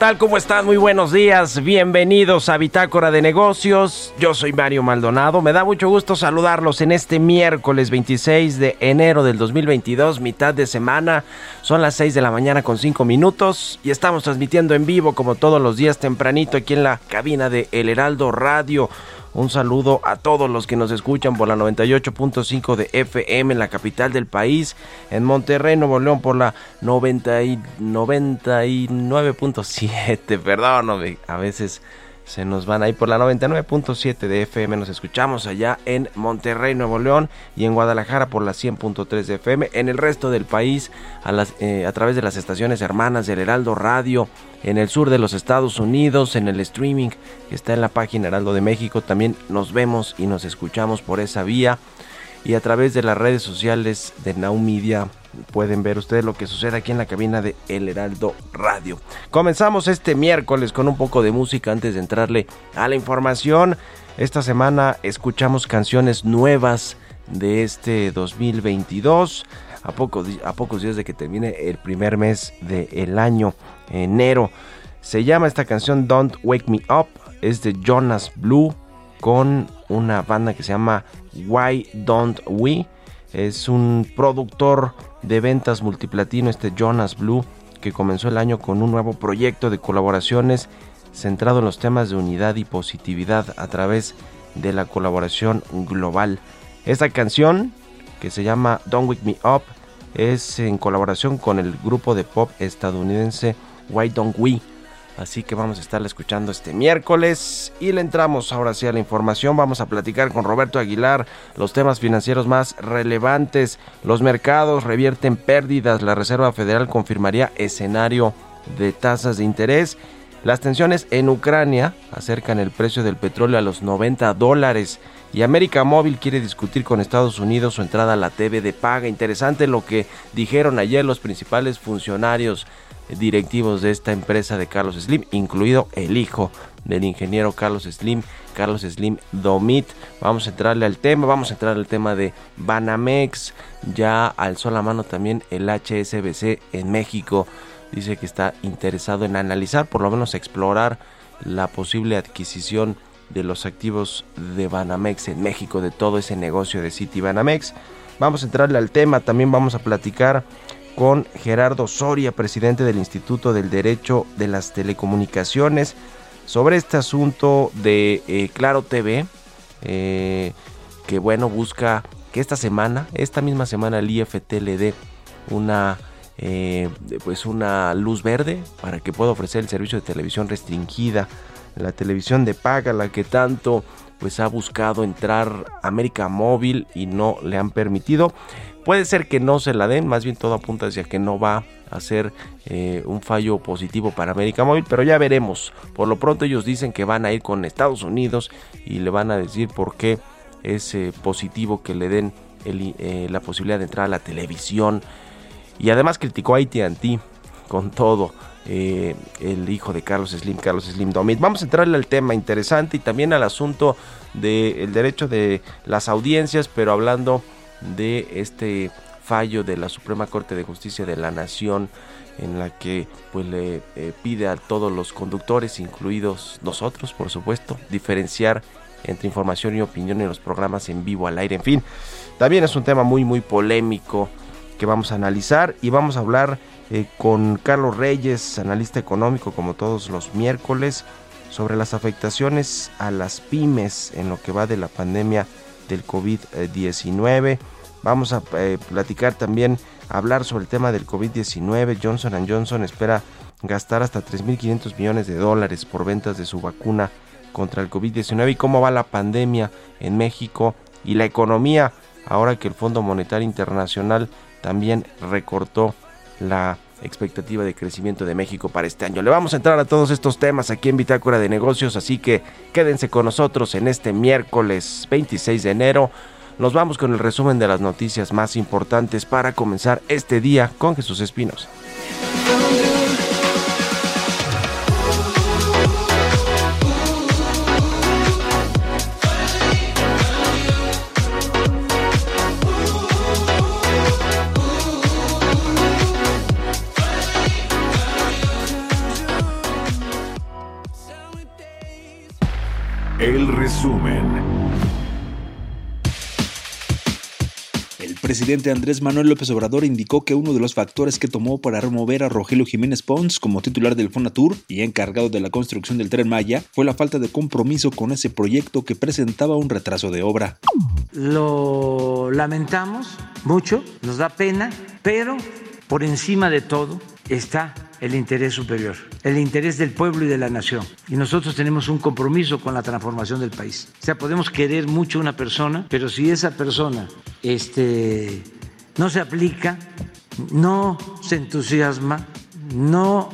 Tal? ¿Cómo están? Muy buenos días. Bienvenidos a Bitácora de Negocios. Yo soy Mario Maldonado. Me da mucho gusto saludarlos en este miércoles 26 de enero del 2022, mitad de semana. Son las 6 de la mañana con 5 minutos y estamos transmitiendo en vivo como todos los días tempranito aquí en la cabina de El Heraldo Radio. Un saludo a todos los que nos escuchan por la 98.5 de FM en la capital del país, en Monterrey, Nuevo León por la 90 y 99.7, perdón, a veces se nos van ahí por la 99.7 de FM, nos escuchamos allá en Monterrey, Nuevo León y en Guadalajara por la 100.3 de FM, en el resto del país a, eh, a través de las estaciones hermanas del Heraldo Radio, en el sur de los Estados Unidos, en el streaming que está en la página Heraldo de México, también nos vemos y nos escuchamos por esa vía y a través de las redes sociales de Now Media pueden ver ustedes lo que sucede aquí en la cabina de El Heraldo Radio. Comenzamos este miércoles con un poco de música antes de entrarle a la información. Esta semana escuchamos canciones nuevas de este 2022. A, a pocos días de que termine el primer mes del año, enero. Se llama esta canción Don't Wake Me Up. Es de Jonas Blue con una banda que se llama Why Don't We. Es un productor de ventas multiplatino, este Jonas Blue, que comenzó el año con un nuevo proyecto de colaboraciones centrado en los temas de unidad y positividad a través de la colaboración global. Esta canción, que se llama Don't Wake Me Up, es en colaboración con el grupo de pop estadounidense Why Don't We. Así que vamos a estarla escuchando este miércoles y le entramos ahora sí a la información. Vamos a platicar con Roberto Aguilar los temas financieros más relevantes. Los mercados revierten pérdidas. La Reserva Federal confirmaría escenario de tasas de interés. Las tensiones en Ucrania acercan el precio del petróleo a los 90 dólares. Y América Móvil quiere discutir con Estados Unidos su entrada a la TV de paga. Interesante lo que dijeron ayer los principales funcionarios directivos de esta empresa de Carlos Slim, incluido el hijo del ingeniero Carlos Slim, Carlos Slim Domit. Vamos a entrarle al tema, vamos a entrar al tema de Banamex. Ya alzó la mano también el HSBC en México. Dice que está interesado en analizar, por lo menos explorar la posible adquisición de los activos de Banamex en México, de todo ese negocio de City Banamex. Vamos a entrarle al tema, también vamos a platicar con Gerardo Soria, presidente del Instituto del Derecho de las Telecomunicaciones, sobre este asunto de eh, Claro TV, eh, que bueno, busca que esta semana, esta misma semana, el IFT le dé una, eh, pues una luz verde para que pueda ofrecer el servicio de televisión restringida, la televisión de paga, la que tanto pues ha buscado entrar América Móvil y no le han permitido. Puede ser que no se la den, más bien todo apunta hacia que no va a ser eh, un fallo positivo para América Móvil, pero ya veremos. Por lo pronto ellos dicen que van a ir con Estados Unidos y le van a decir por qué es eh, positivo que le den eh, la posibilidad de entrar a la televisión. Y además criticó a ATT con todo. el hijo de Carlos Slim, Carlos Slim Domit. Vamos a entrarle al tema interesante y también al asunto del derecho de las audiencias, pero hablando de este fallo de la Suprema Corte de Justicia de la Nación en la que pues le eh, pide a todos los conductores, incluidos nosotros, por supuesto, diferenciar entre información y opinión en los programas en vivo al aire. En fin, también es un tema muy muy polémico que vamos a analizar y vamos a hablar eh, con Carlos Reyes, analista económico como todos los miércoles, sobre las afectaciones a las pymes en lo que va de la pandemia del COVID-19. Vamos a eh, platicar también, hablar sobre el tema del COVID-19. Johnson Johnson espera gastar hasta 3.500 millones de dólares por ventas de su vacuna contra el COVID-19 y cómo va la pandemia en México y la economía ahora que el Fondo Monetario Internacional también recortó la expectativa de crecimiento de México para este año. Le vamos a entrar a todos estos temas aquí en Bitácora de Negocios, así que quédense con nosotros en este miércoles 26 de enero. Nos vamos con el resumen de las noticias más importantes para comenzar este día con Jesús Espinos. Resumen. El presidente Andrés Manuel López Obrador indicó que uno de los factores que tomó para remover a Rogelio Jiménez Pons como titular del Fonatur y encargado de la construcción del tren Maya fue la falta de compromiso con ese proyecto que presentaba un retraso de obra. Lo lamentamos mucho, nos da pena, pero por encima de todo está el interés superior, el interés del pueblo y de la nación. Y nosotros tenemos un compromiso con la transformación del país. O sea, podemos querer mucho a una persona, pero si esa persona este, no se aplica, no se entusiasma, no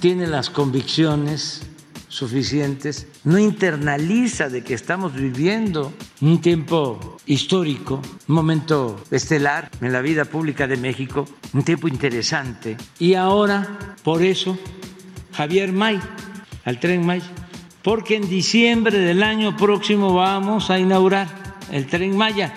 tiene las convicciones suficientes, no internaliza de que estamos viviendo un tiempo histórico, un momento estelar en la vida pública de México, un tiempo interesante. Y ahora, por eso, Javier May, al tren May, porque en diciembre del año próximo vamos a inaugurar el tren Maya.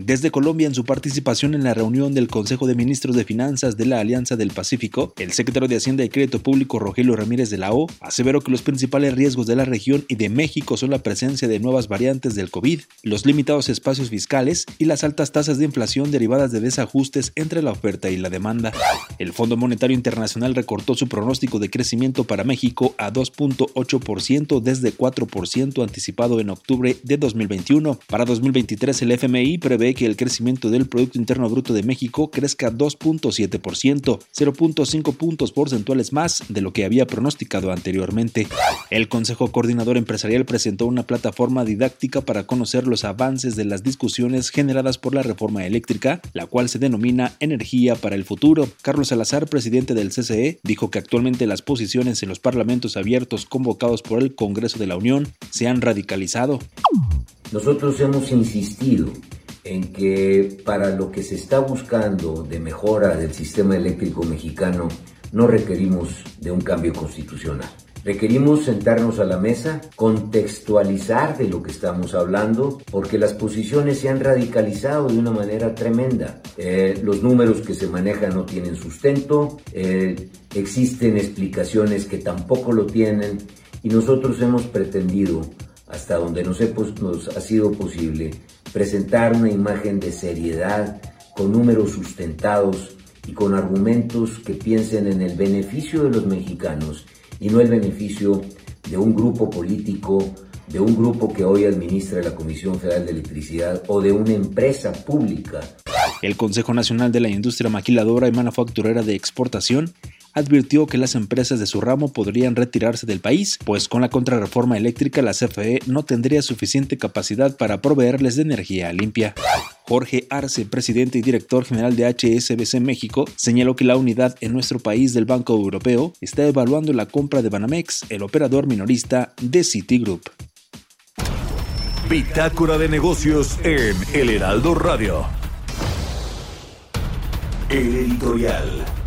Desde Colombia, en su participación en la reunión del Consejo de Ministros de Finanzas de la Alianza del Pacífico, el secretario de Hacienda y Crédito Público Rogelio Ramírez de la O aseveró que los principales riesgos de la región y de México son la presencia de nuevas variantes del COVID, los limitados espacios fiscales y las altas tasas de inflación derivadas de desajustes entre la oferta y la demanda. El Fondo Monetario Internacional recortó su pronóstico de crecimiento para México a 2.8% desde 4% anticipado en octubre de 2021. Para 2023 el FMI prevé que el crecimiento del Producto Interno Bruto de México crezca 2.7%, 0.5 puntos porcentuales más de lo que había pronosticado anteriormente. El Consejo Coordinador Empresarial presentó una plataforma didáctica para conocer los avances de las discusiones generadas por la reforma eléctrica, la cual se denomina Energía para el Futuro. Carlos Salazar, presidente del CCE, dijo que actualmente las posiciones en los parlamentos abiertos convocados por el Congreso de la Unión se han radicalizado. Nosotros hemos insistido en que para lo que se está buscando de mejora del sistema eléctrico mexicano no requerimos de un cambio constitucional. Requerimos sentarnos a la mesa, contextualizar de lo que estamos hablando, porque las posiciones se han radicalizado de una manera tremenda. Eh, los números que se manejan no tienen sustento, eh, existen explicaciones que tampoco lo tienen, y nosotros hemos pretendido, hasta donde nos, nos ha sido posible, presentar una imagen de seriedad, con números sustentados y con argumentos que piensen en el beneficio de los mexicanos y no el beneficio de un grupo político, de un grupo que hoy administra la Comisión Federal de Electricidad o de una empresa pública. El Consejo Nacional de la Industria Maquiladora y Manufacturera de Exportación advirtió que las empresas de su ramo podrían retirarse del país, pues con la contrarreforma eléctrica la CFE no tendría suficiente capacidad para proveerles de energía limpia. Jorge Arce, presidente y director general de HSBC México, señaló que la unidad en nuestro país del Banco Europeo está evaluando la compra de Banamex, el operador minorista de Citigroup. Bitácora de negocios en El Heraldo Radio. El editorial.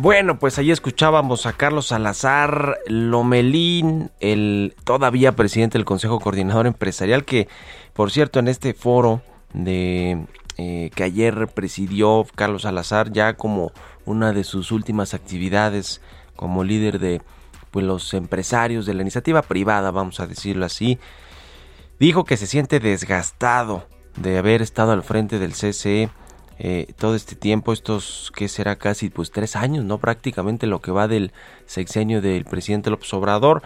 Bueno, pues ahí escuchábamos a Carlos Salazar Lomelín, el todavía presidente del Consejo Coordinador Empresarial, que por cierto en este foro de eh, que ayer presidió Carlos Salazar ya como una de sus últimas actividades como líder de pues, los empresarios de la iniciativa privada, vamos a decirlo así, dijo que se siente desgastado de haber estado al frente del CCE eh, todo este tiempo, estos que será casi pues tres años, ¿no? Prácticamente lo que va del sexenio del presidente López Obrador.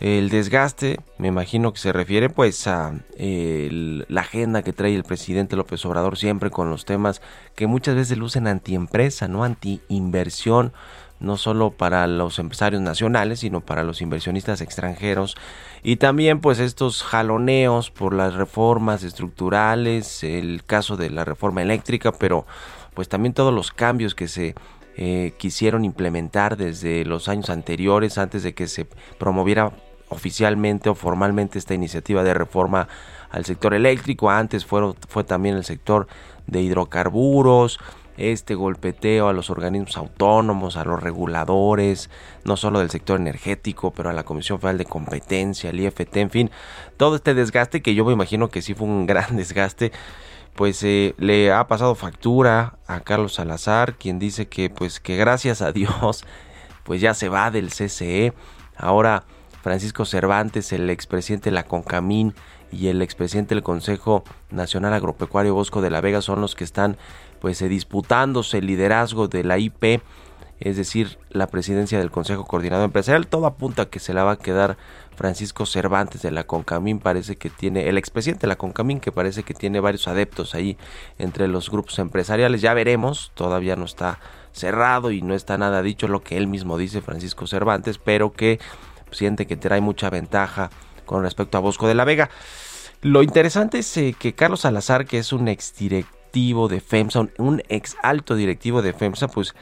El desgaste, me imagino que se refiere pues a la agenda que trae el presidente López Obrador siempre con los temas que muchas veces lucen antiempresa, ¿no? Anti-inversión, no solo para los empresarios nacionales, sino para los inversionistas extranjeros. Y también pues estos jaloneos por las reformas estructurales, el caso de la reforma eléctrica, pero pues también todos los cambios que se eh, quisieron implementar desde los años anteriores, antes de que se promoviera oficialmente o formalmente esta iniciativa de reforma al sector eléctrico. Antes fue, fue también el sector de hidrocarburos, este golpeteo a los organismos autónomos, a los reguladores, no solo del sector energético, pero a la Comisión Federal de Competencia, al IFT, en fin, todo este desgaste que yo me imagino que sí fue un gran desgaste, pues eh, le ha pasado factura a Carlos Salazar, quien dice que pues que gracias a Dios pues ya se va del CCE. Ahora Francisco Cervantes, el expresidente de la CONCAMIN y el expresidente del Consejo Nacional Agropecuario Bosco de la Vega son los que están pues eh, disputándose el liderazgo de la IP, es decir, la presidencia del Consejo Coordinador Empresarial. Todo apunta a que se la va a quedar Francisco Cervantes de la Concamín, parece que tiene, el expresidente de la Concamín, que parece que tiene varios adeptos ahí entre los grupos empresariales. Ya veremos, todavía no está cerrado y no está nada dicho lo que él mismo dice, Francisco Cervantes, pero que siente que trae mucha ventaja con respecto a Bosco de la Vega. Lo interesante es eh, que Carlos Salazar, que es un de FEMSA, un ex alto directivo de FEMSA, pues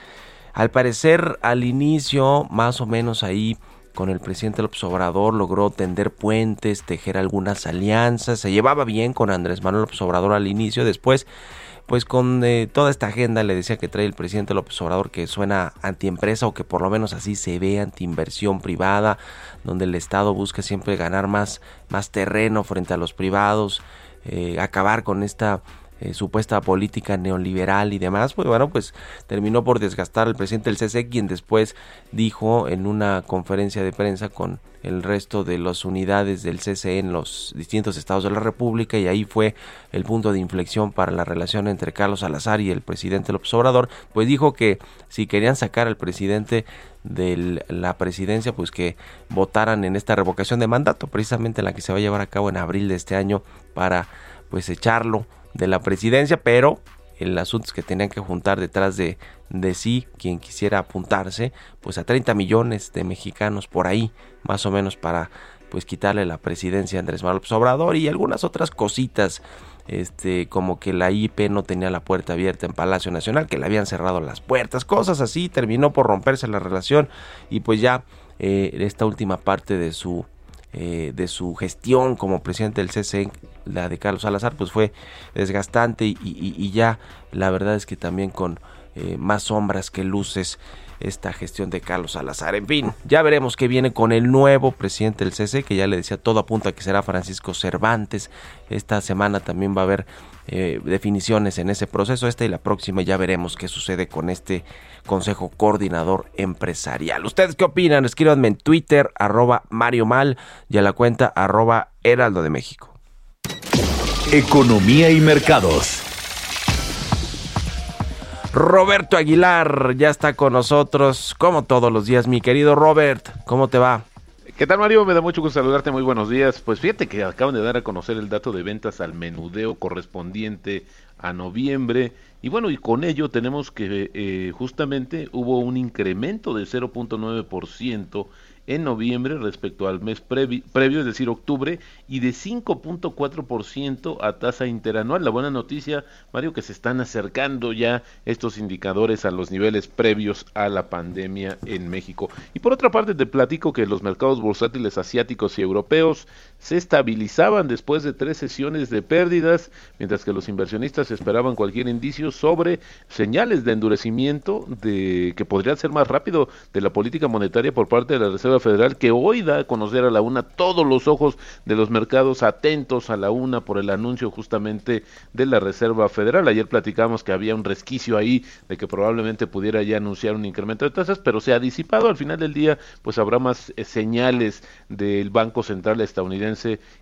al parecer al inicio, más o menos ahí con el presidente López Obrador, logró tender puentes, tejer algunas alianzas, se llevaba bien con Andrés Manuel López Obrador al inicio, después pues con eh, toda esta agenda le decía que trae el presidente López Obrador que suena antiempresa o que por lo menos así se ve antiinversión privada, donde el Estado busca siempre ganar más, más terreno frente a los privados, eh, acabar con esta eh, supuesta política neoliberal y demás, pues bueno, pues terminó por desgastar al presidente del CC, quien después dijo en una conferencia de prensa con el resto de las unidades del CCE en los distintos estados de la República y ahí fue el punto de inflexión para la relación entre Carlos Salazar y el presidente López Obrador, pues dijo que si querían sacar al presidente de la presidencia, pues que votaran en esta revocación de mandato, precisamente la que se va a llevar a cabo en abril de este año para pues echarlo de la presidencia, pero el asunto es que tenían que juntar detrás de, de sí quien quisiera apuntarse, pues a 30 millones de mexicanos por ahí, más o menos para pues quitarle la presidencia a Andrés Manuel Obrador y algunas otras cositas, este, como que la IP no tenía la puerta abierta en Palacio Nacional, que le habían cerrado las puertas, cosas así, terminó por romperse la relación y pues ya eh, esta última parte de su eh, de su gestión como presidente del CC, la de Carlos Salazar, pues fue desgastante y, ya la verdad es que también con eh, más sombras que luces esta gestión de Carlos Salazar. En fin, ya veremos qué viene con el nuevo presidente del CC, que ya le decía todo apunta que será Francisco Cervantes. Esta semana también va a haber eh, definiciones en ese proceso, esta y la próxima ya veremos qué sucede con este Consejo Coordinador Empresarial. ¿Ustedes qué opinan? Escríbanme en Twitter, arroba Mario Mal y a la cuenta arroba Heraldo de México. Economía y mercados. Roberto Aguilar ya está con nosotros, como todos los días. Mi querido Robert, ¿cómo te va? ¿Qué tal Mario? Me da mucho gusto saludarte, muy buenos días. Pues fíjate que acaban de dar a conocer el dato de ventas al menudeo correspondiente a noviembre y bueno, y con ello tenemos que eh, justamente hubo un incremento de 0.9% en noviembre respecto al mes previo, es decir, octubre, y de 5.4% a tasa interanual. La buena noticia, Mario, que se están acercando ya estos indicadores a los niveles previos a la pandemia en México. Y por otra parte, te platico que los mercados bursátiles asiáticos y europeos se estabilizaban después de tres sesiones de pérdidas, mientras que los inversionistas esperaban cualquier indicio sobre señales de endurecimiento de que podría ser más rápido de la política monetaria por parte de la Reserva Federal que hoy da a conocer a la una todos los ojos de los mercados atentos a la una por el anuncio justamente de la Reserva Federal. Ayer platicamos que había un resquicio ahí de que probablemente pudiera ya anunciar un incremento de tasas, pero se ha disipado. Al final del día, pues habrá más eh, señales del Banco Central estadounidense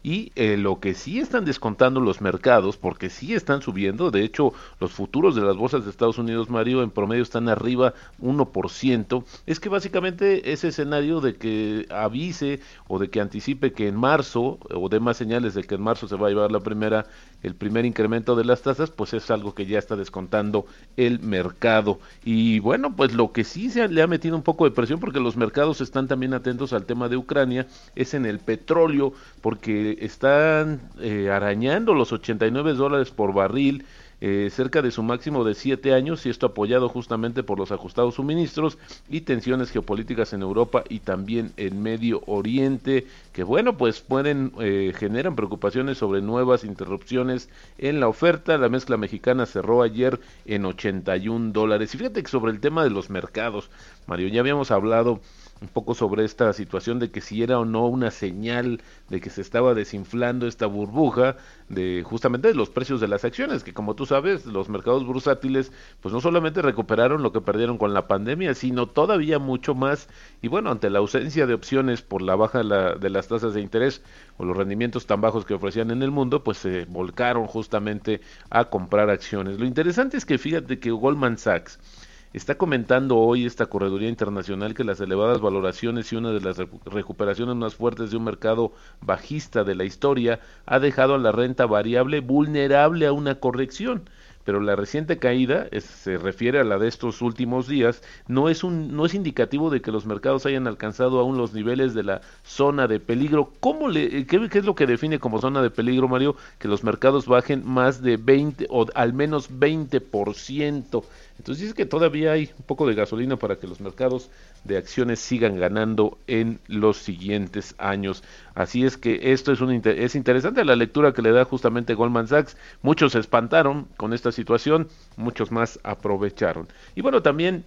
y eh, lo que sí están descontando los mercados, porque sí están subiendo, de hecho los futuros de las bolsas de Estados Unidos, Mario, en promedio están arriba 1%, es que básicamente ese escenario de que avise o de que anticipe que en marzo o dé más señales de que en marzo se va a llevar la primera el primer incremento de las tasas, pues es algo que ya está descontando el mercado. Y bueno, pues lo que sí se le ha metido un poco de presión porque los mercados están también atentos al tema de Ucrania es en el petróleo porque están eh, arañando los 89 dólares por barril eh, cerca de su máximo de siete años y esto apoyado justamente por los ajustados suministros y tensiones geopolíticas en Europa y también en Medio Oriente que bueno pues pueden eh, generan preocupaciones sobre nuevas interrupciones en la oferta. La mezcla mexicana cerró ayer en 81 dólares. Y fíjate que sobre el tema de los mercados Mario ya habíamos hablado un poco sobre esta situación de que si era o no una señal de que se estaba desinflando esta burbuja de justamente de los precios de las acciones, que como tú sabes, los mercados bursátiles pues no solamente recuperaron lo que perdieron con la pandemia, sino todavía mucho más y bueno, ante la ausencia de opciones por la baja de las tasas de interés o los rendimientos tan bajos que ofrecían en el mundo, pues se volcaron justamente a comprar acciones. Lo interesante es que fíjate que Goldman Sachs está comentando hoy esta correduría internacional que las elevadas valoraciones y una de las recuperaciones más fuertes de un mercado bajista de la historia ha dejado a la renta variable vulnerable a una corrección pero la reciente caída se refiere a la de estos últimos días, no es un no es indicativo de que los mercados hayan alcanzado aún los niveles de la zona de peligro. ¿Cómo le qué, qué, es lo que define como zona de peligro, Mario? Que los mercados bajen más de 20 o al menos 20%. Entonces dice que todavía hay un poco de gasolina para que los mercados de acciones sigan ganando en los siguientes años. Así es que esto es, un, es interesante la lectura que le da justamente Goldman Sachs. Muchos se espantaron con esta situación, muchos más aprovecharon. Y bueno, también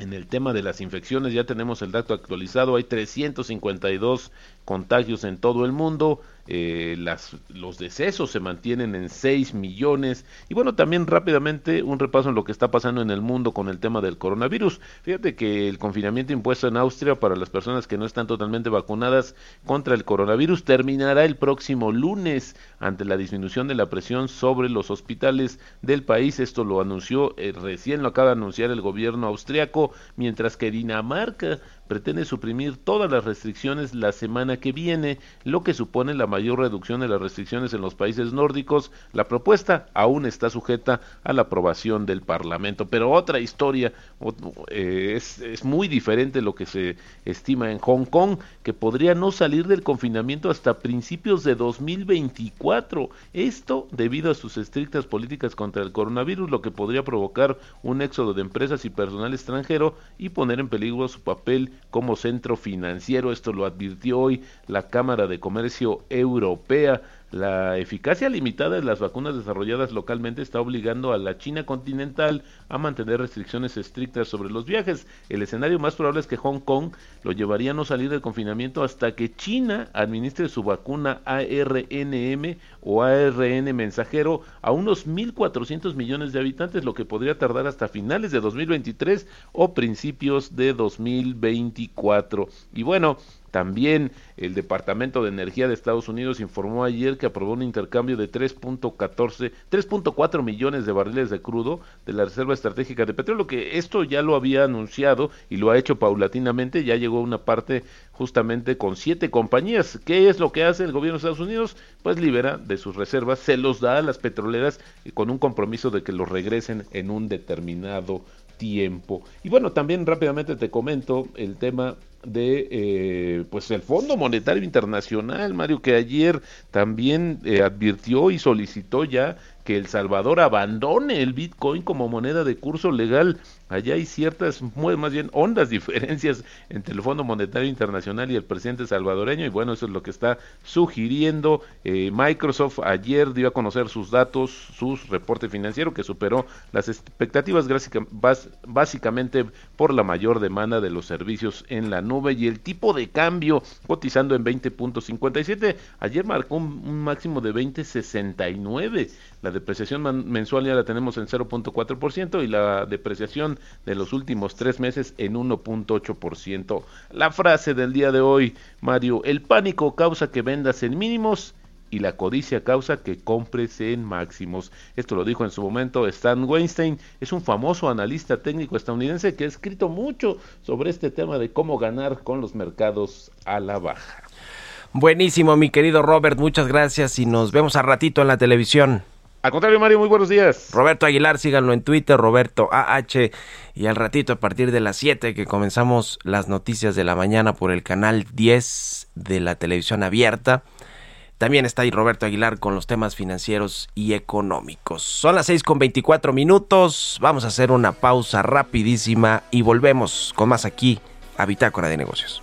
en el tema de las infecciones ya tenemos el dato actualizado, hay 352 contagios en todo el mundo, eh, las, los decesos se mantienen en 6 millones. Y bueno, también rápidamente un repaso en lo que está pasando en el mundo con el tema del coronavirus. Fíjate que el confinamiento impuesto en Austria para las personas que no están totalmente vacunadas contra el coronavirus terminará el próximo lunes ante la disminución de la presión sobre los hospitales del país. Esto lo anunció, eh, recién lo acaba de anunciar el gobierno austriaco, mientras que Dinamarca pretende suprimir todas las restricciones la semana que viene, lo que supone la mayor reducción de las restricciones en los países nórdicos. La propuesta aún está sujeta a la aprobación del Parlamento. Pero otra historia eh, es, es muy diferente lo que se estima en Hong Kong, que podría no salir del confinamiento hasta principios de 2024. Esto debido a sus estrictas políticas contra el coronavirus, lo que podría provocar un éxodo de empresas y personal extranjero y poner en peligro su papel como centro financiero. Esto lo advirtió hoy la Cámara de Comercio Europea. La eficacia limitada de las vacunas desarrolladas localmente está obligando a la China continental a mantener restricciones estrictas sobre los viajes. El escenario más probable es que Hong Kong lo llevaría a no salir del confinamiento hasta que China administre su vacuna ARNM o ARN mensajero a unos 1.400 millones de habitantes, lo que podría tardar hasta finales de 2023 o principios de 2024. Y bueno, también el Departamento de Energía de Estados Unidos informó ayer que aprobó un intercambio de 3.14, 3.4 millones de barriles de crudo de la Reserva Estratégica de Petróleo, que esto ya lo había anunciado y lo ha hecho paulatinamente, ya llegó una parte justamente con siete compañías. ¿Qué es lo que hace el gobierno de Estados Unidos? Pues libera de sus reservas, se los da a las petroleras con un compromiso de que los regresen en un determinado tiempo. Y bueno, también rápidamente te comento el tema de eh, pues el Fondo Monetario Internacional, Mario, que ayer también eh, advirtió y solicitó ya que El Salvador abandone el Bitcoin como moneda de curso legal. Allá hay ciertas, más bien hondas diferencias entre el Fondo Monetario Internacional y el presidente salvadoreño y bueno, eso es lo que está sugiriendo. Eh, Microsoft ayer dio a conocer sus datos, su reporte financiero que superó las expectativas básicamente por la mayor demanda de los servicios en la nube y el tipo de cambio cotizando en 20.57. Ayer marcó un, máximo de 20.69. La depreciación mensual ya la tenemos en 0.4% y la depreciación de los últimos tres meses en 1.8%. La frase del día de hoy, Mario, el pánico causa que vendas en mínimos y la codicia causa que compres en máximos. Esto lo dijo en su momento Stan Weinstein, es un famoso analista técnico estadounidense que ha escrito mucho sobre este tema de cómo ganar con los mercados a la baja. Buenísimo, mi querido Robert, muchas gracias y nos vemos a ratito en la televisión. Al contrario, Mario, muy buenos días. Roberto Aguilar, síganlo en Twitter, Roberto AH. Y al ratito, a partir de las 7, que comenzamos las noticias de la mañana por el canal 10 de la televisión abierta. También está ahí Roberto Aguilar con los temas financieros y económicos. Son las 6 con 24 minutos. Vamos a hacer una pausa rapidísima y volvemos con más aquí a Bitácora de Negocios.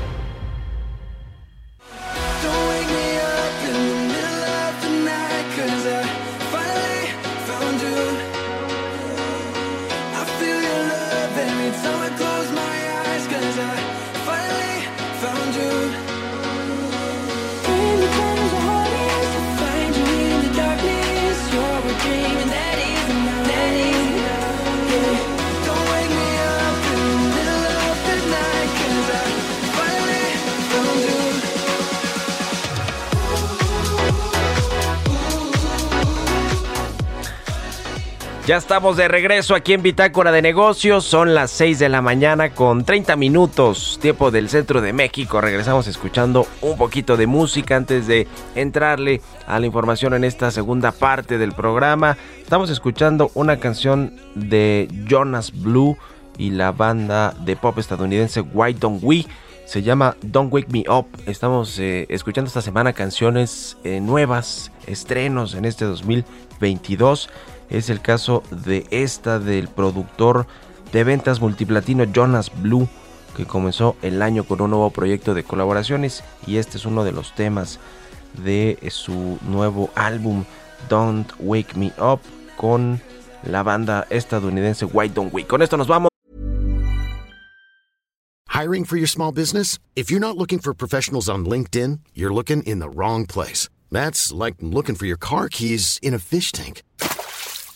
Ya estamos de regreso aquí en Bitácora de Negocios. Son las 6 de la mañana con 30 minutos, tiempo del centro de México. Regresamos escuchando un poquito de música antes de entrarle a la información en esta segunda parte del programa. Estamos escuchando una canción de Jonas Blue y la banda de pop estadounidense Why Don't We. Se llama Don't Wake Me Up. Estamos eh, escuchando esta semana canciones eh, nuevas, estrenos en este 2022 es el caso de esta del productor de ventas multiplatino Jonas Blue, que comenzó el año con un nuevo proyecto de colaboraciones y este es uno de los temas de su nuevo álbum Don't Wake Me Up con la banda estadounidense White Don't We. Con esto nos vamos. Hiring for your small business? If you're not looking for professionals on LinkedIn, you're looking in the wrong place. That's like looking for your car keys in a fish tank.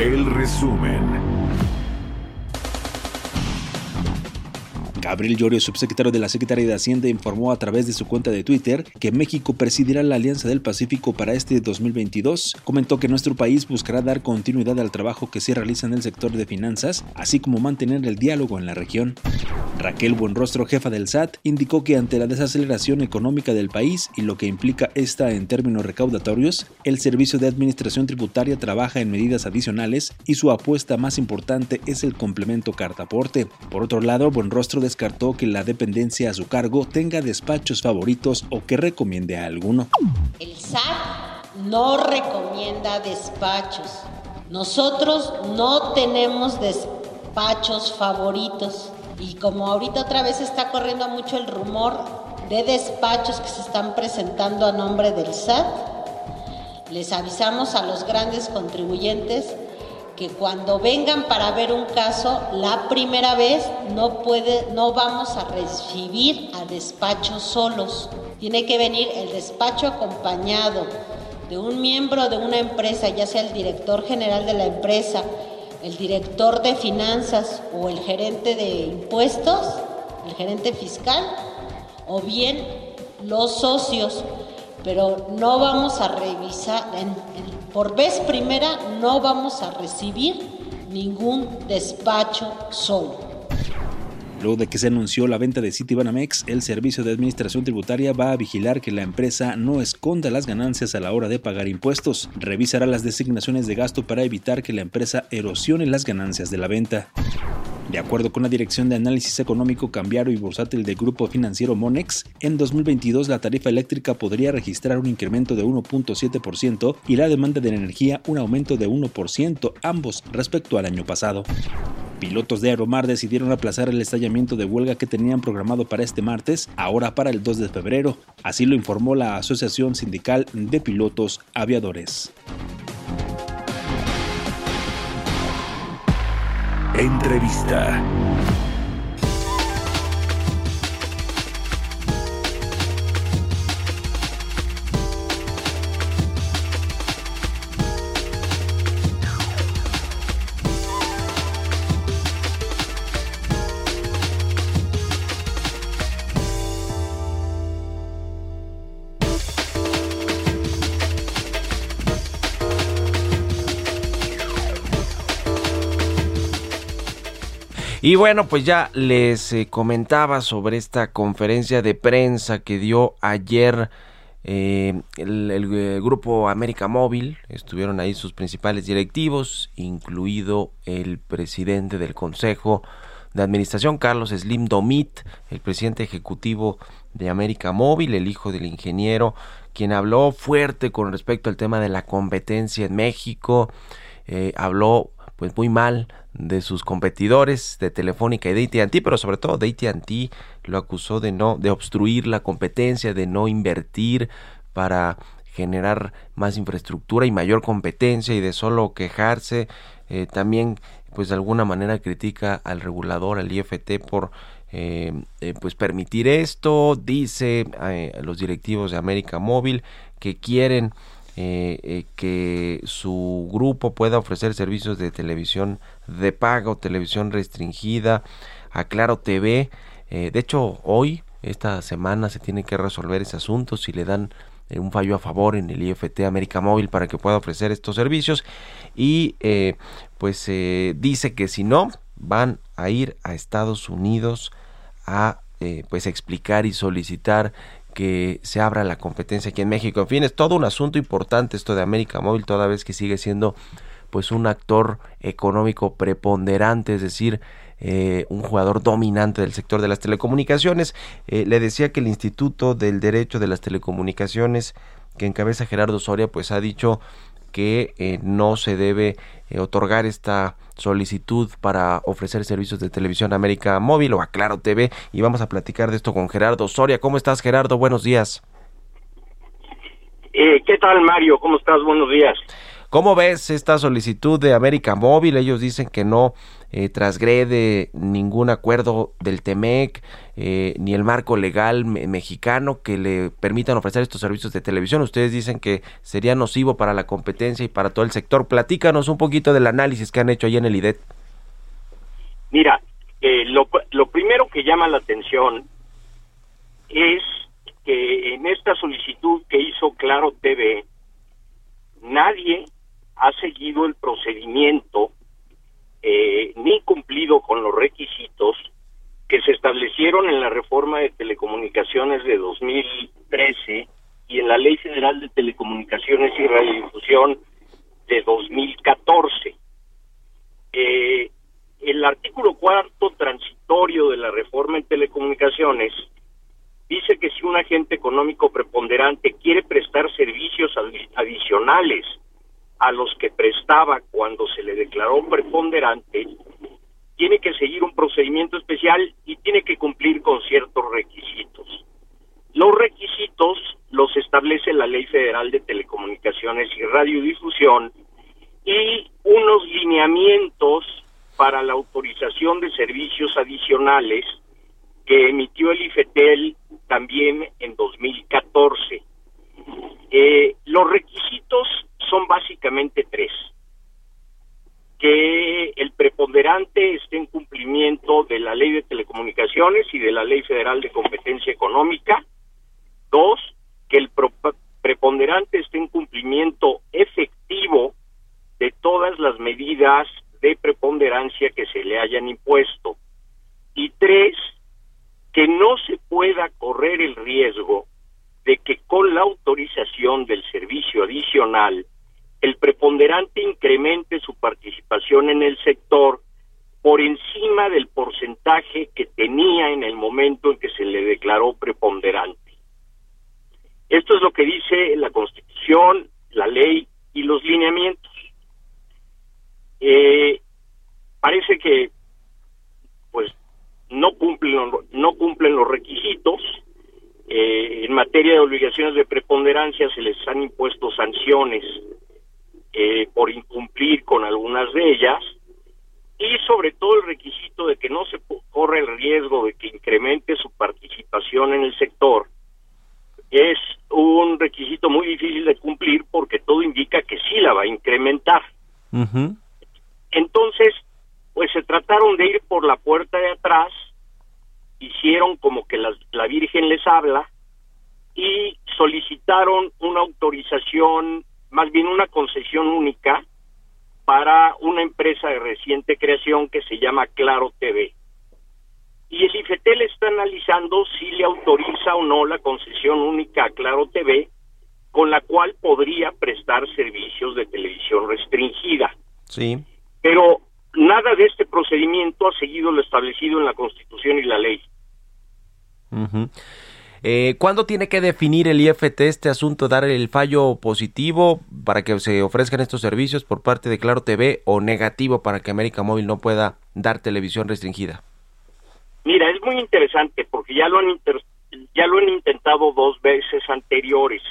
El resumen. Gabriel Llorio, subsecretario de la Secretaría de Hacienda, informó a través de su cuenta de Twitter que México presidirá la Alianza del Pacífico para este 2022. Comentó que nuestro país buscará dar continuidad al trabajo que se realiza en el sector de finanzas, así como mantener el diálogo en la región. Raquel Buenrostro, jefa del SAT, indicó que ante la desaceleración económica del país y lo que implica esta en términos recaudatorios, el Servicio de Administración Tributaria trabaja en medidas adicionales y su apuesta más importante es el complemento cartaporte. Por otro lado, Buenrostro descartó que la dependencia a su cargo tenga despachos favoritos o que recomiende a alguno. El SAT no recomienda despachos. Nosotros no tenemos despachos favoritos. Y como ahorita otra vez está corriendo mucho el rumor de despachos que se están presentando a nombre del SAT, les avisamos a los grandes contribuyentes que cuando vengan para ver un caso, la primera vez no puede, no vamos a recibir a despachos solos. Tiene que venir el despacho acompañado de un miembro de una empresa, ya sea el director general de la empresa, el director de finanzas o el gerente de impuestos, el gerente fiscal, o bien los socios, pero no vamos a revisar, en- en- por vez primera no vamos a recibir ningún despacho solo. Luego de que se anunció la venta de Citibanamex, el Servicio de Administración Tributaria va a vigilar que la empresa no esconda las ganancias a la hora de pagar impuestos. Revisará las designaciones de gasto para evitar que la empresa erosione las ganancias de la venta. De acuerdo con la Dirección de Análisis Económico, Cambiario y Bursátil del Grupo Financiero Monex, en 2022 la tarifa eléctrica podría registrar un incremento de 1.7% y la demanda de energía un aumento de 1%, ambos respecto al año pasado. Pilotos de Aeromar decidieron aplazar el estallamiento de huelga que tenían programado para este martes, ahora para el 2 de febrero. Así lo informó la Asociación Sindical de Pilotos Aviadores. Entrevista. Y bueno, pues ya les eh, comentaba sobre esta conferencia de prensa que dio ayer eh, el, eh, grupo América Móvil. Estuvieron ahí sus principales directivos, incluido el presidente del Consejo de Administración, Carlos Slim Domit, el presidente ejecutivo de América Móvil, el hijo del ingeniero, quien habló fuerte con respecto al tema de la competencia en México. Habló pues muy mal de sus competidores de Telefónica y de AT&T, pero sobre todo de AT&T lo acusó de no de obstruir la competencia, de no invertir para generar más infraestructura y mayor competencia y de solo quejarse. Eh, también pues de alguna manera critica al regulador, al IFT por eh, eh, pues permitir esto. Dice eh, los directivos de América Móvil que quieren eh, eh, que su grupo pueda ofrecer servicios de televisión de pago, televisión restringida a Claro TV. Eh, de hecho, hoy, esta semana, se tiene que resolver ese asunto si le dan un fallo a favor en el IFT América Móvil para que pueda ofrecer estos servicios. Y pues dice que si no, van a ir a Estados Unidos a pues explicar y solicitar que se abra la competencia aquí en México. En fin, es todo un asunto importante esto de América Móvil, toda vez que sigue siendo pues un actor económico preponderante, es decir, eh, un jugador dominante del sector de las telecomunicaciones. Eh, le decía que el Instituto del Derecho de las Telecomunicaciones que encabeza Gerardo Soria, pues ha dicho que eh, no se debe otorgar esta solicitud para ofrecer servicios de televisión América Móvil o a Claro TV y vamos a platicar de esto con Gerardo Soria. ¿Cómo estás Gerardo? Buenos días. ¿Qué tal Mario? ¿Cómo estás? Buenos días. ¿Cómo ves esta solicitud de América Móvil? Ellos dicen que no eh, transgrede ningún acuerdo del TEMEC eh, ni el marco legal mexicano que le permitan ofrecer estos servicios de televisión. Ustedes dicen que sería nocivo para la competencia y para todo el sector. Platícanos un poquito del análisis que han hecho ahí en el IDET. Mira, eh, lo, lo primero que llama la atención es que en esta solicitud que hizo Claro TV, nadie ha seguido el procedimiento eh, ni cumplido con los requisitos que se establecieron en la reforma de telecomunicaciones de 2013 y en la Ley Federal de Telecomunicaciones y Radiodifusión de 2014. Eh, el artículo cuarto transitorio de la reforma en telecomunicaciones dice que si un agente económico preponderante quiere prestar servicios adicionales a los que prestaba cuando se le declaró preponderante, tiene que seguir un procedimiento especial y tiene que cumplir con ciertos requisitos. Los requisitos los establece la Ley Federal de Telecomunicaciones y Radiodifusión y unos lineamientos para la autorización de servicios adicionales que emitió el IFETEL también en 2014. Eh, los requisitos son básicamente tres. Que el preponderante esté en cumplimiento de la ley de telecomunicaciones y de la ley federal de competencia económica. Dos, que el preponderante esté en cumplimiento efectivo de todas las medidas de preponderancia que se le hayan impuesto. Y tres, que no se pueda correr el riesgo de que con la autorización del servicio adicional el preponderante incremente su participación en el sector por encima del porcentaje que tenía en el momento en que se le declaró preponderante. Esto es lo que dice la Constitución, la ley y los lineamientos. Eh, parece que pues no cumplen no cumplen los requisitos eh, en materia de obligaciones de preponderancia se les han impuesto sanciones eh, por incumplir con algunas de ellas y sobre todo el requisito de que no se corre el riesgo de que incremente su participación en el sector es un requisito muy difícil de cumplir porque todo indica que sí la va a incrementar. Entonces, pues se trataron de ir por la puerta de atrás hicieron como que la Virgen les habla y solicitaron una autorización, más bien una concesión única para una empresa de reciente creación que se llama Claro TV. Y el IFETEL está analizando si le autoriza o no la concesión única a Claro TV, con la cual podría prestar servicios de televisión restringida. Sí. Pero nada de este procedimiento ha seguido lo establecido en la Constitución y la ley. Eh, ¿Cuándo tiene que definir el IFT este asunto, dar el fallo positivo para que se ofrezcan estos servicios por parte de Claro TV o negativo para que América Móvil no pueda dar televisión restringida? Mira, es muy interesante porque ya lo han ya lo han intentado dos veces anteriores.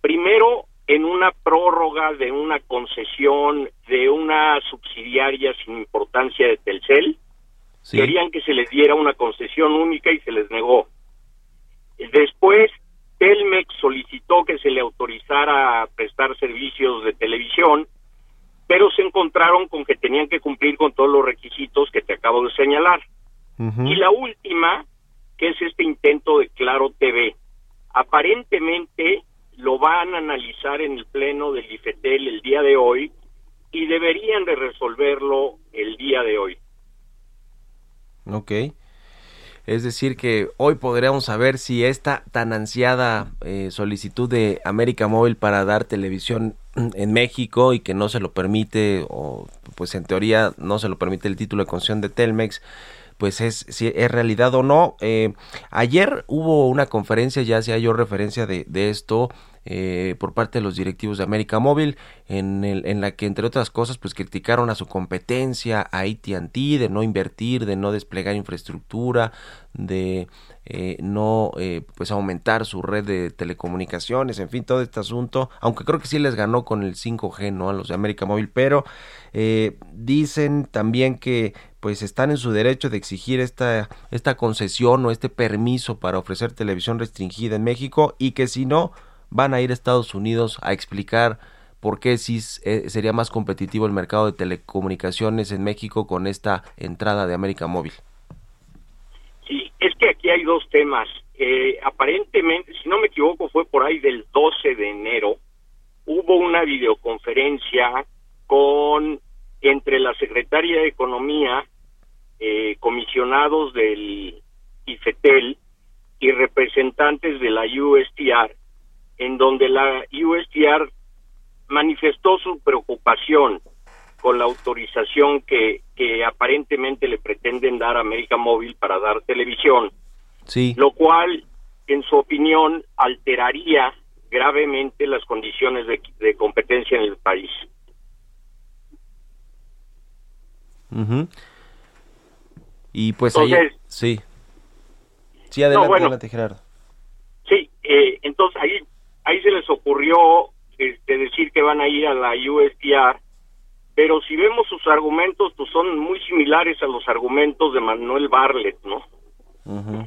Primero en una prórroga de una concesión de una subsidiaria sin importancia de Telcel Querían que se les diera una concesión única y se les negó. Después, Telmex solicitó que se le autorizara a prestar servicios de televisión, pero se encontraron con que tenían que cumplir con todos los requisitos que te acabo de señalar. Y la última, que es este intento de Claro TV. Aparentemente lo van a analizar en el pleno del IFETEL el día de hoy y deberían de resolverlo el día de hoy. Ok. Es decir, que hoy podríamos saber si esta tan ansiada eh, solicitud de América Móvil para dar televisión en México y que no se lo permite, o pues en teoría no se lo permite el título de concesión de Telmex, pues es si es realidad o no. Eh, ayer hubo una conferencia, ya hacía yo referencia de, esto, eh, por parte de los directivos de América Móvil, en, el, en la que entre otras cosas pues criticaron a su competencia, a AT&T, de no invertir, de no desplegar infraestructura, de eh, no eh, pues aumentar su red de telecomunicaciones, en fin, todo este asunto, aunque creo que sí les ganó con el 5G, ¿no? A los de América Móvil, pero eh, dicen también que pues están en su derecho de exigir esta, esta concesión o este permiso para ofrecer televisión restringida en México y que si no, van a ir a Estados Unidos a explicar por qué sí eh, sería más competitivo el mercado de telecomunicaciones en México con esta entrada de América Móvil. Sí, es que aquí hay dos temas. Eh, aparentemente, si no me equivoco, fue por ahí del 12 de enero, hubo una videoconferencia con entre la Secretaría de Economía, comisionados del IFETEL y representantes de la USTR, en donde la USTR manifestó su preocupación con la autorización que, que aparentemente le pretenden dar a América Móvil para dar televisión, Sí, lo cual, en su opinión, alteraría gravemente las condiciones de, de competencia en el país. ujú. Y pues ahí, sí, sí, adelante, bueno. adelante Gerardo. Sí, eh, entonces ahí ahí se les ocurrió este, decir que van a ir a la USTR, pero si vemos sus argumentos, pues son muy similares a los argumentos de Manuel Barlet, ¿no? Ujú.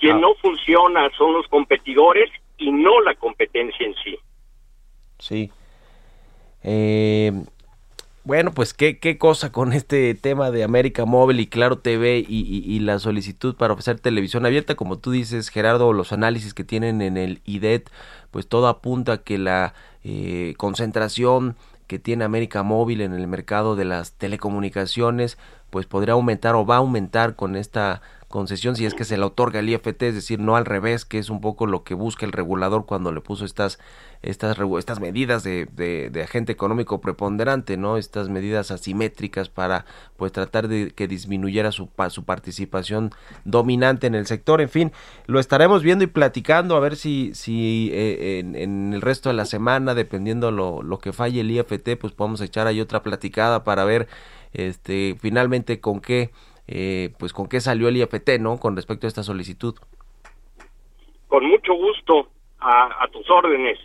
Quien Ah. no funciona son los competidores y no la competencia en sí. Sí. Eh, bueno, pues qué, qué cosa con este tema de América Móvil y Claro TV y, y- la solicitud para ofrecer televisión abierta, como tú dices, Gerardo, los análisis que tienen en el IDET, pues todo apunta a que la eh, concentración que tiene América Móvil en el mercado de las telecomunicaciones, pues podría aumentar o va a aumentar con esta concesión si es que se la otorga el IFT, es decir, no al revés, que es un poco lo que busca el regulador cuando le puso estas estas estas medidas de, de, de agente económico preponderante, ¿no? Estas medidas asimétricas para pues tratar de que disminuyera su, su participación dominante en el sector, en fin, lo estaremos viendo y platicando a ver si, si eh, en, en el resto de la semana, dependiendo lo, lo que falle el IFT, pues podemos echar ahí otra platicada para ver este finalmente con qué eh, pues con qué salió el IFT, ¿no? Con respecto a esta solicitud. Con mucho gusto, a, a tus órdenes.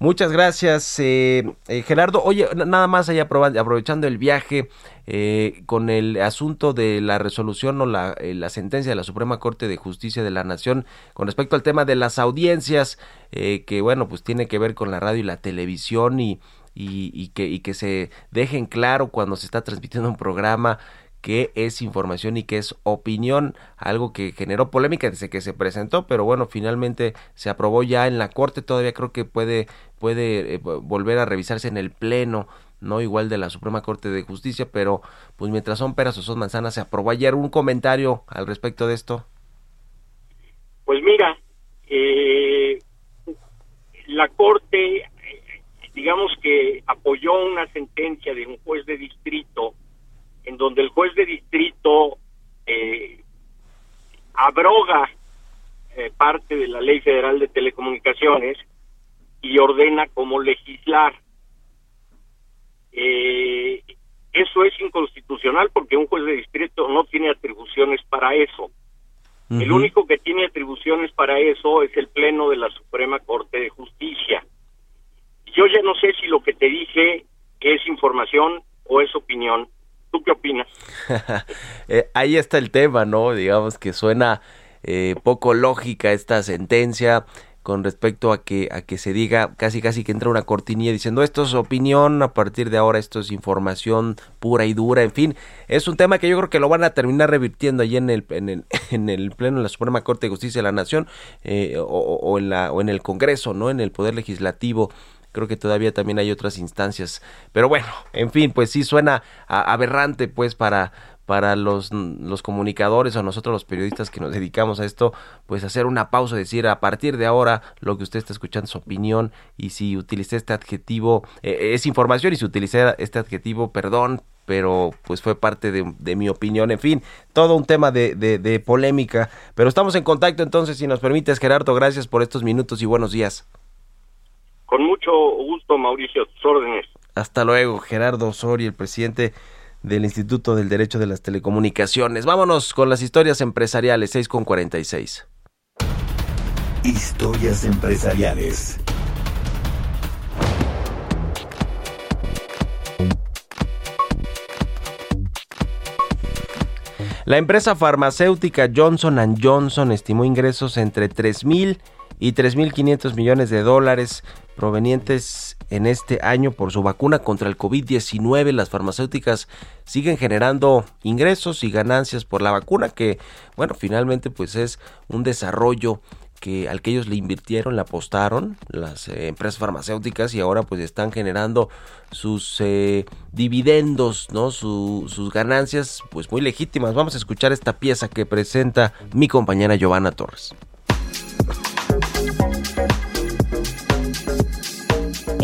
Muchas gracias, eh, eh, Gerardo. Oye, nada más ahí aprovechando el viaje eh, con el asunto de la resolución o la, eh, la sentencia de la Suprema Corte de Justicia de la Nación con respecto al tema de las audiencias, eh, que bueno, pues tiene que ver con la radio y la televisión y, y, y que, y que se dejen claro cuando se está transmitiendo un programa qué es información y qué es opinión, algo que generó polémica desde que se presentó, pero bueno, finalmente se aprobó ya en la Corte, todavía creo que puede, puede eh, volver a revisarse en el Pleno, no igual de la Suprema Corte de Justicia, pero pues mientras son peras o son manzanas, se aprobó ayer un comentario al respecto de esto. Pues mira, eh, la Corte, eh, digamos que apoyó una sentencia de un juez de distrito en donde el juez de distrito eh, abroga eh, parte de la Ley Federal de Telecomunicaciones y ordena cómo legislar. Eh, eso es inconstitucional porque un juez de distrito no tiene atribuciones para eso. El único que tiene atribuciones para eso es el Pleno de la Suprema Corte de Justicia. Yo ya no sé si lo que te dije es información o es opinión. ¿Tú qué opinas? Eh, ahí está el tema, ¿no? Digamos que suena eh, poco lógica esta sentencia con respecto a que a que se diga casi casi que entra una cortinilla diciendo esto es opinión, a partir de ahora esto es información pura y dura, en fin, es un tema que yo creo que lo van a terminar revirtiendo allí en el en el, en el pleno de la Suprema Corte de Justicia de la Nación eh, o, o en la o en el Congreso, ¿no? En el poder legislativo creo que todavía también hay otras instancias. Pero bueno en fin pues sí suena aberrante pues para para los, los comunicadores o nosotros los periodistas que nos dedicamos a esto, pues hacer una pausa decir a partir de ahora lo que usted está escuchando es su opinión y si utilicé este adjetivo, eh, es información y si utilicé este adjetivo, perdón, pero pues fue parte de, mi opinión, en fin, todo un tema de, de, polémica, pero estamos en contacto entonces, si nos permites Gerardo, gracias por estos minutos y buenos días. Con mucho gusto, Mauricio, tus órdenes. Hasta luego, Gerardo Osorio, el presidente del Instituto del Derecho de las Telecomunicaciones. Vámonos con las historias empresariales, 6 con 46. Historias empresariales. La empresa farmacéutica Johnson Johnson estimó ingresos entre 3.000 y 3.500 millones de dólares provenientes en este año por su vacuna contra el COVID-19. Las farmacéuticas siguen generando ingresos y ganancias por la vacuna que, bueno, finalmente pues es un desarrollo que al que ellos le invirtieron, le apostaron las eh, empresas farmacéuticas y ahora pues están generando sus eh, dividendos, ¿no? sus ganancias pues muy legítimas. Vamos a escuchar esta pieza que presenta mi compañera Giovanna Torres.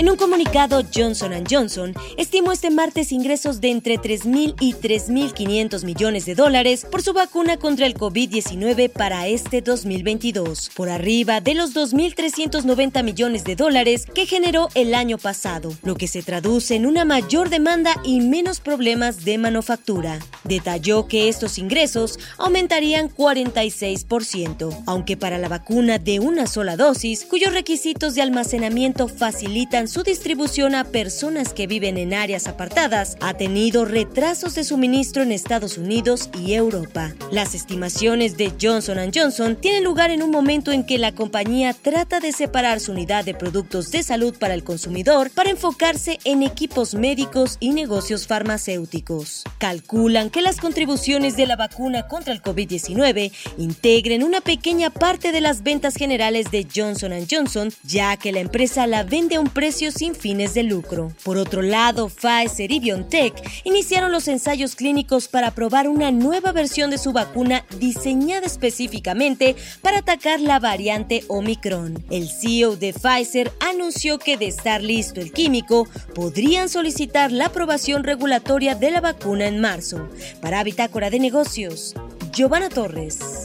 En un comunicado, Johnson Johnson estimó este martes ingresos de entre 3.000 y 3.500 millones de dólares por su vacuna contra el COVID-19 para este 2022, por arriba de los 2.390 millones de dólares que generó el año pasado, lo que se traduce en una mayor demanda y menos problemas de manufactura. Detalló que estos ingresos aumentarían 46%, aunque para la vacuna de una sola dosis, cuyos requisitos de almacenamiento facilitan su distribución a personas que viven en áreas apartadas ha tenido retrasos de suministro en Estados Unidos y Europa. Las estimaciones de Johnson Johnson tienen lugar en un momento en que la compañía trata de separar su unidad de productos de salud para el consumidor para enfocarse en equipos médicos y negocios farmacéuticos. Calculan que las contribuciones de la vacuna contra el COVID-19 integren una pequeña parte de las ventas generales de Johnson Johnson, ya que la empresa la vende a un precio sin fines de lucro. Por otro lado, Pfizer y BioNTech iniciaron los ensayos clínicos para probar una nueva versión de su vacuna diseñada específicamente para atacar la variante Omicron. El CEO de Pfizer anunció que de estar listo el químico, podrían solicitar la aprobación regulatoria de la vacuna en marzo. Para Bitácora de Negocios, Giovanna Torres.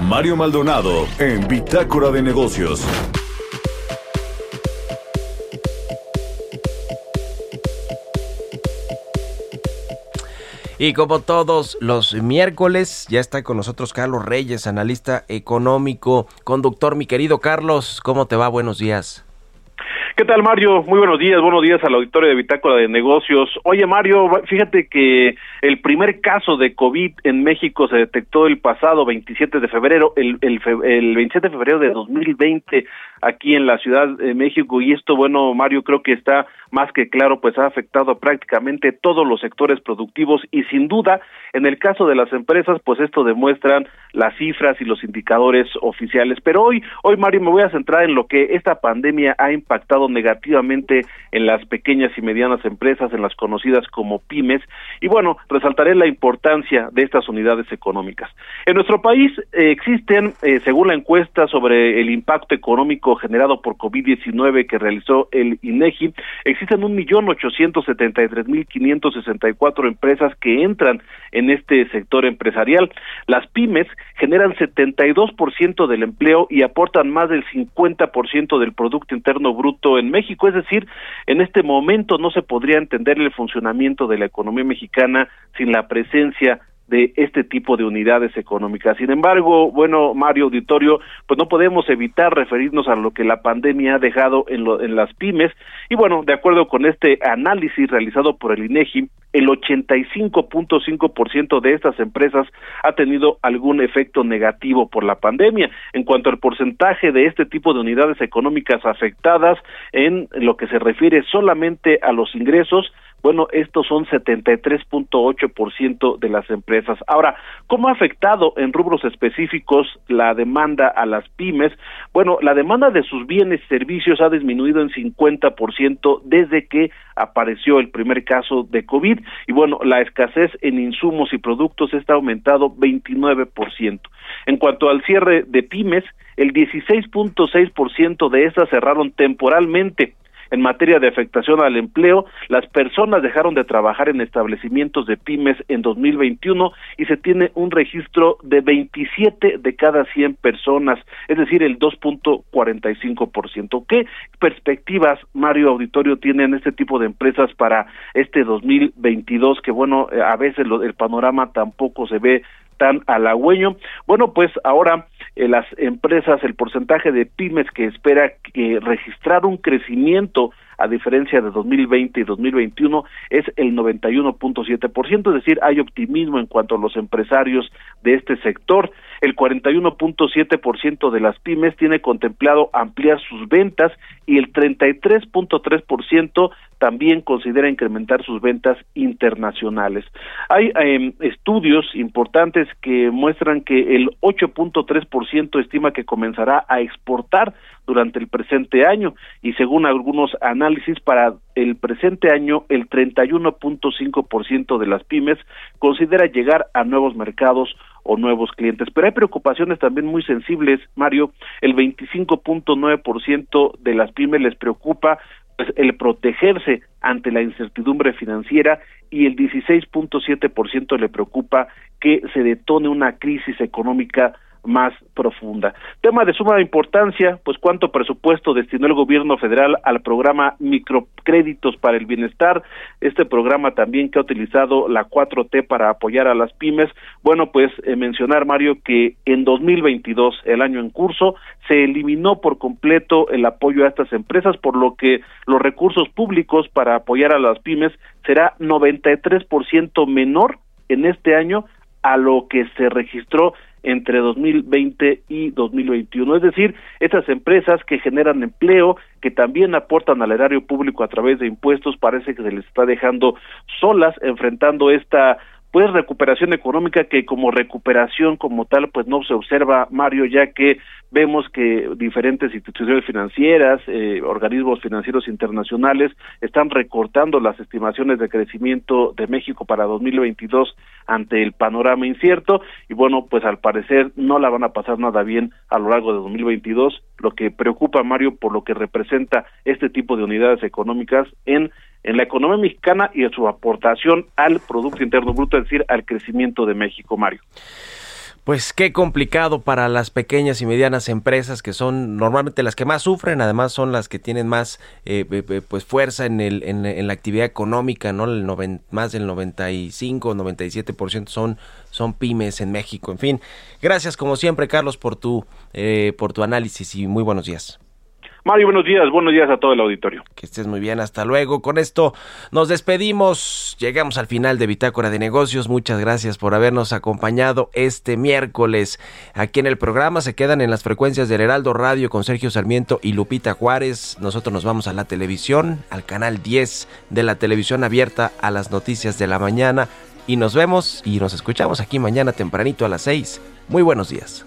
Mario Maldonado en Bitácora de Negocios. Y como todos los miércoles, ya está con nosotros Carlos Reyes, analista económico, conductor. Mi querido Carlos, ¿cómo te va? Buenos días. ¿Qué tal, Mario? Muy buenos días, buenos días al auditorio de Bitácora de Negocios. Oye, Mario, fíjate que el primer caso de COVID en México se detectó el pasado 27 de febrero, el, el, el 27 de febrero de 2020 aquí en la Ciudad de México y esto, bueno, Mario, creo que está más que claro, pues ha afectado prácticamente todos los sectores productivos y sin duda, en el caso de las empresas, pues esto demuestran las cifras y los indicadores oficiales. Pero hoy, hoy Mario, me voy a centrar en lo que esta pandemia ha impactado negativamente en las pequeñas y medianas empresas, en las conocidas como pymes, y bueno, resaltaré la importancia de estas unidades económicas. En nuestro país eh, existen, eh, según la encuesta sobre el impacto económico generado por COVID-19 que realizó el INEGI, existen un millón ochocientos setenta y tres mil quinientos sesenta y cuatro empresas que entran en este sector empresarial. Las pymes generan setenta y dos por ciento del empleo y aportan más del cincuenta por ciento del Producto Interno Bruto en México. Es decir, en este momento no se podría entender el funcionamiento de la economía mexicana sin la presencia de este tipo de unidades económicas. Sin embargo, bueno, Mario Auditorio, pues no podemos evitar referirnos a lo que la pandemia ha dejado en, lo, en las pymes y bueno, de acuerdo con este análisis realizado por el INEGI, el 85.5% de estas empresas ha tenido algún efecto negativo por la pandemia. En cuanto al porcentaje de este tipo de unidades económicas afectadas en lo que se refiere solamente a los ingresos, bueno, estos son 73.8% de las empresas. Ahora, ¿cómo ha afectado en rubros específicos la demanda a las pymes? Bueno, la demanda de sus bienes y servicios ha disminuido en 50% desde que apareció el primer caso de COVID y bueno, la escasez en insumos y productos está aumentado 29%. En cuanto al cierre de pymes, el 16.6% de estas cerraron temporalmente en materia de afectación al empleo, las personas dejaron de trabajar en establecimientos de pymes en 2021 y se tiene un registro de 27 de cada 100 personas, es decir, el 2.45%. ¿Qué perspectivas, Mario Auditorio, tienen este tipo de empresas para este 2022? Que bueno, a veces el panorama tampoco se ve tan halagüeño. Bueno, pues ahora eh, las empresas, el porcentaje de pymes que espera que registrar un crecimiento a diferencia de 2020 y 2021 es el 91.7%, es decir, hay optimismo en cuanto a los empresarios de este sector. El 41.7% de las pymes tiene contemplado ampliar sus ventas y el 33.3% también considera incrementar sus ventas internacionales. Hay em, estudios importantes que muestran que el 8.3% estima que comenzará a exportar durante el presente año y según algunos análisis para el presente año el 31.5% de las pymes considera llegar a nuevos mercados o nuevos clientes. Pero hay preocupaciones también muy sensibles, Mario. El 25.9% de las pymes les preocupa pues, el protegerse ante la incertidumbre financiera y el 16.7% le preocupa que se detone una crisis económica más profunda. Tema de suma importancia, pues cuánto presupuesto destinó el gobierno federal al programa Microcréditos para el Bienestar, este programa también que ha utilizado la 4T para apoyar a las pymes. Bueno, pues eh, mencionar, Mario, que en 2022, el año en curso, se eliminó por completo el apoyo a estas empresas, por lo que los recursos públicos para apoyar a las pymes será 93% menor en este año a lo que se registró entre 2020 y 2021. Es decir, esas empresas que generan empleo, que también aportan al erario público a través de impuestos, parece que se les está dejando solas enfrentando esta pues recuperación económica que como recuperación como tal pues no se observa Mario ya que vemos que diferentes instituciones financieras eh, organismos financieros internacionales están recortando las estimaciones de crecimiento de México para 2022 ante el panorama incierto y bueno pues al parecer no la van a pasar nada bien a lo largo de 2022 lo que preocupa Mario por lo que representa este tipo de unidades económicas en en la economía mexicana y en su aportación al Producto Interno Bruto, es decir, al crecimiento de México, Mario. Pues qué complicado para las pequeñas y medianas empresas que son normalmente las que más sufren, además son las que tienen más eh, pues fuerza en, el, en, la actividad económica, no el más del 95 97% son son pymes en México. En fin, gracias como siempre Carlos por tu eh, por tu análisis y muy buenos días. Mario, buenos días, buenos días a todo el auditorio. Que estés muy bien, hasta luego. Con esto nos despedimos, llegamos al final de Bitácora de Negocios. Muchas gracias por habernos acompañado este miércoles aquí en el programa. Se quedan en las frecuencias del Heraldo Radio con Sergio Sarmiento y Lupita Juárez. Nosotros nos vamos a la televisión, al canal 10 de la televisión abierta a las noticias de la mañana. Y nos vemos y nos escuchamos aquí mañana tempranito a las 6. Muy buenos días.